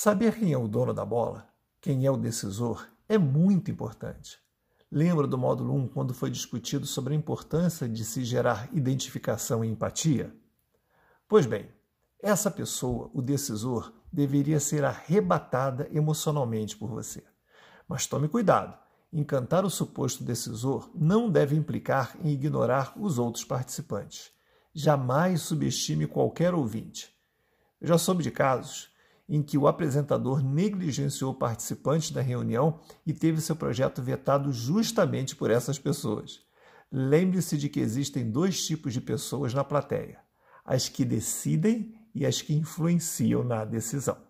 Saber quem é o dono da bola, quem é o decisor, é muito importante. Lembra do módulo 1 quando foi discutido sobre a importância de se gerar identificação e empatia? Pois bem, essa pessoa, o decisor, deveria ser arrebatada emocionalmente por você. Mas tome cuidado. Encantar o suposto decisor não deve implicar em ignorar os outros participantes. Jamais subestime qualquer ouvinte. Eu já soube de casos em que o apresentador negligenciou participantes da reunião e teve seu projeto vetado justamente por essas pessoas. Lembre-se de que existem dois tipos de pessoas na plateia: as que decidem e as que influenciam na decisão.